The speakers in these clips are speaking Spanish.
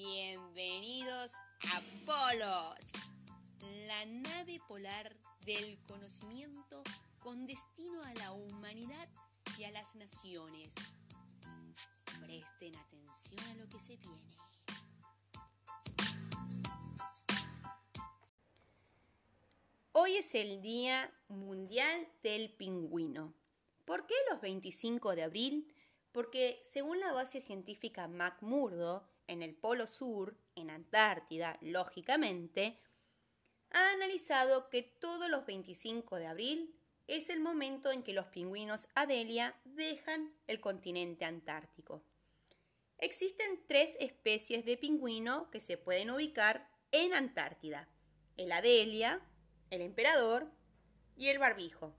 Bienvenidos a Polos, la nave polar del conocimiento con destino a la humanidad y a las naciones. Presten atención a lo que se viene. Hoy es el Día Mundial del Pingüino. ¿Por qué los 25 de abril? Porque según la base científica McMurdo, en el Polo Sur, en Antártida, lógicamente, ha analizado que todos los 25 de abril es el momento en que los pingüinos Adelia dejan el continente antártico. Existen tres especies de pingüino que se pueden ubicar en Antártida. El Adelia, el emperador y el barbijo.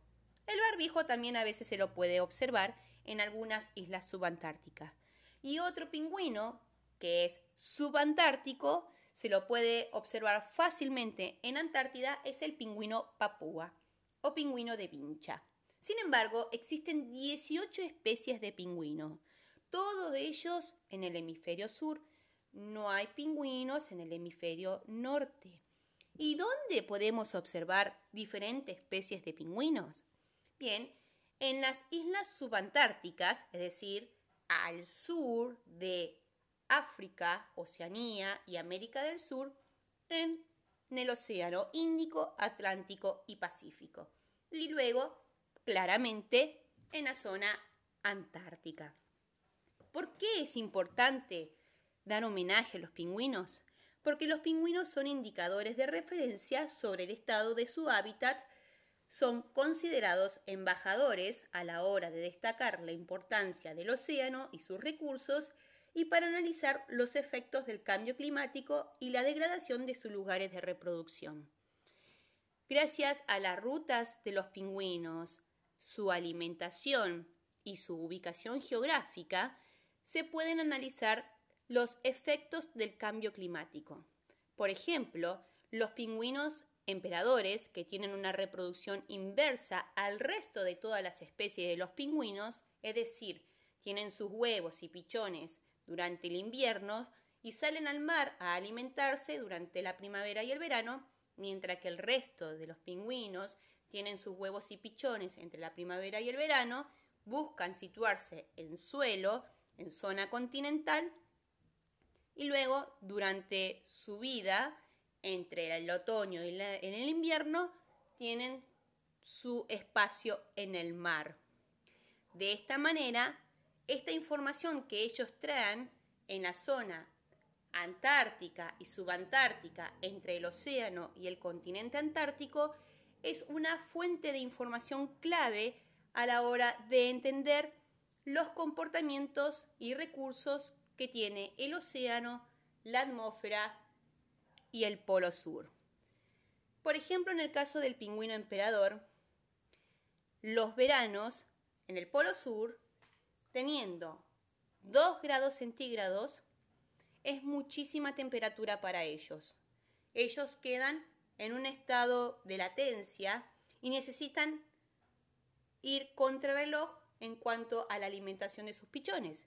El barbijo también a veces se lo puede observar en algunas islas subantárticas. Y otro pingüino que es subantártico, se lo puede observar fácilmente en Antártida, es el pingüino papúa o pingüino de vincha. Sin embargo, existen 18 especies de pingüino, todos ellos en el hemisferio sur. No hay pingüinos en el hemisferio norte. ¿Y dónde podemos observar diferentes especies de pingüinos? Bien, en las islas subantárticas, es decir, al sur de África, Oceanía y América del Sur en, el Océano Índico, Atlántico y Pacífico. Y luego, claramente, en la zona antártica. ¿Por qué es importante dar homenaje a los pingüinos? Porque los pingüinos son indicadores de referencia sobre el estado de su hábitat, son considerados embajadores a la hora de destacar la importancia del océano y sus recursos y para analizar los efectos del cambio climático y la degradación de sus lugares de reproducción. Gracias a las rutas de los pingüinos, su alimentación y su ubicación geográfica, se pueden analizar los efectos del cambio climático. Por ejemplo, los pingüinos emperadores, que tienen una reproducción inversa al resto de todas las especies de los pingüinos, es decir, tienen sus huevos y pichones durante el invierno y salen al mar a alimentarse durante la primavera y el verano, mientras que el resto de los pingüinos tienen sus huevos y pichones entre la primavera y el verano, buscan situarse en suelo, en zona continental, y luego durante su vida, entre el otoño y en el invierno, tienen su espacio en el mar. De esta manera, esta información que ellos traen en la zona antártica y subantártica entre el océano y el continente antártico es una fuente de información clave a la hora de entender los comportamientos y recursos que tiene el océano, la atmósfera y el polo sur. Por ejemplo, en el caso del pingüino emperador, los veranos en el polo sur teniendo 2 grados centígrados, es muchísima temperatura para ellos. Ellos quedan en un estado de latencia y necesitan ir contra reloj en cuanto a la alimentación de sus pichones.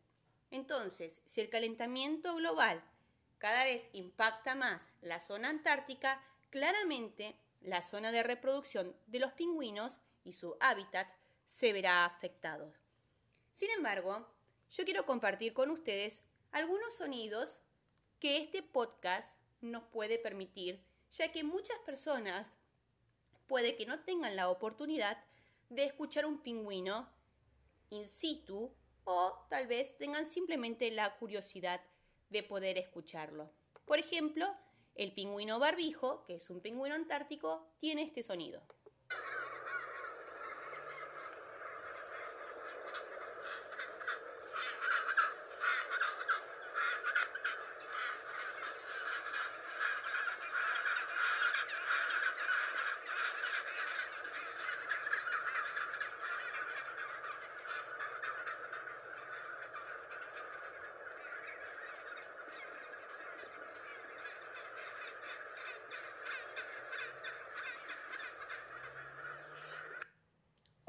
Entonces, si el calentamiento global cada vez impacta más la zona antártica, claramente la zona de reproducción de los pingüinos y su hábitat se verá afectado. Sin embargo, yo quiero compartir con ustedes algunos sonidos que este podcast nos puede permitir, ya que muchas personas puede que no tengan la oportunidad de escuchar un pingüino in situ o tal vez tengan simplemente la curiosidad de poder escucharlo. Por ejemplo, el pingüino barbijo, que es un pingüino antártico, tiene este sonido.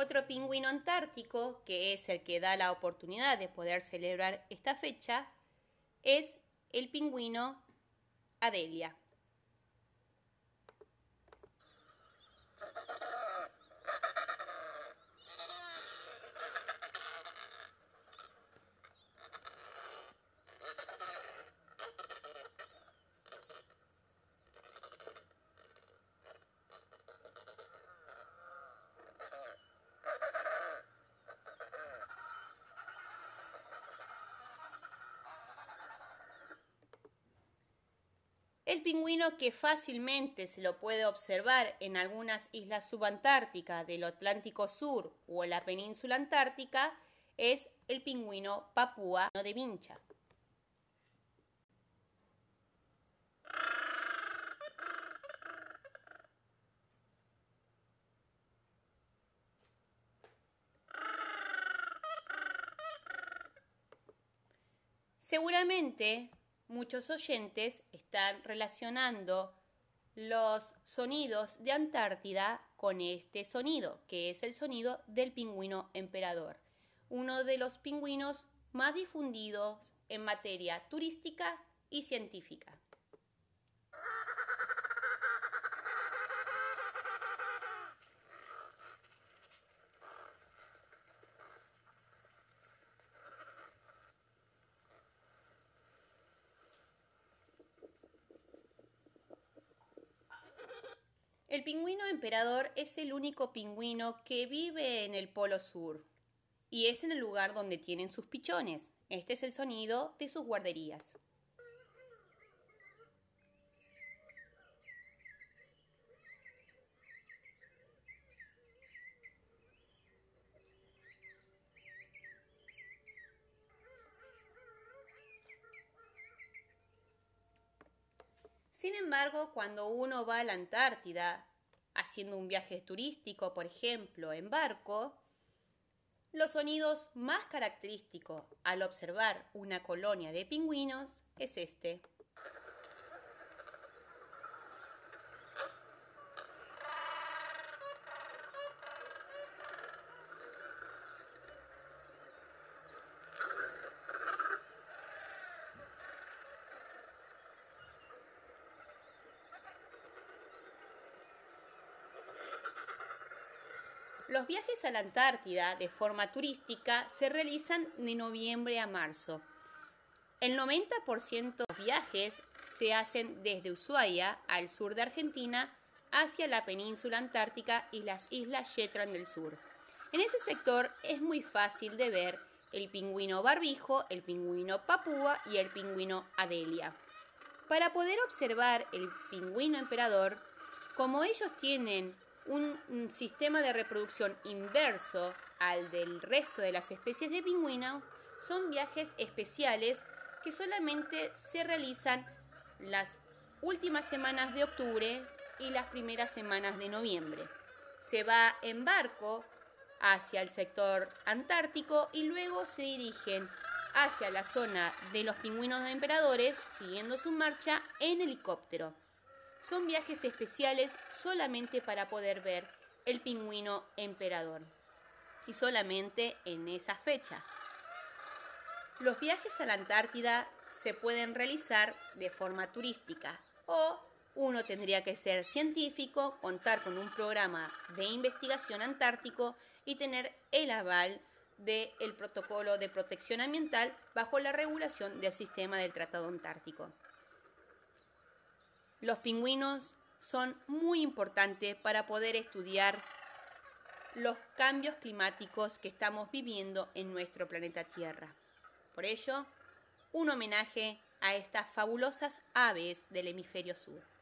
Otro pingüino antártico, que es el que da la oportunidad de poder celebrar esta fecha, es el pingüino Adelia. El pingüino que fácilmente se lo puede observar en algunas islas subantárticas del Atlántico Sur o en la península antártica es el pingüino papúa de vincha. Seguramente muchos oyentes están relacionando los sonidos de Antártida con este sonido, que es el sonido del pingüino emperador, uno de los pingüinos más difundidos en materia turística y científica. El pingüino emperador es el único pingüino que vive en el Polo Sur y es en el lugar donde tienen sus pichones. Este es el sonido de sus guarderías. Sin embargo, cuando uno va a la Antártida, haciendo un viaje turístico, por ejemplo, en barco, los sonidos más característicos al observar una colonia de pingüinos es este. Los viajes a la Antártida de forma turística se realizan de noviembre a marzo. El 90% de los viajes se hacen desde Ushuaia, al sur de Argentina, hacia la península antártica y las islas Shetland del sur. En ese sector es muy fácil de ver el pingüino barbijo, el pingüino papúa y el pingüino adelia. Para poder observar el pingüino emperador, como ellos tienen un, sistema de reproducción inverso al del resto de las especies de pingüinos, son viajes especiales que solamente se realizan las últimas semanas de octubre y las primeras semanas de noviembre. Se va en barco hacia el sector antártico y luego se dirigen hacia la zona de los pingüinos de emperadores siguiendo su marcha en helicóptero son viajes especiales solamente para poder ver el pingüino emperador y solamente en esas fechas. Los viajes a la Antártida se pueden realizar de forma turística o uno tendría que ser científico, contar con un programa de investigación antártico y tener el aval del protocolo de protección ambiental bajo la regulación del sistema del Tratado Antártico. Los pingüinos son muy importantes para poder estudiar los cambios climáticos que estamos viviendo en nuestro planeta Tierra. Por ello, un homenaje a estas fabulosas aves del hemisferio sur.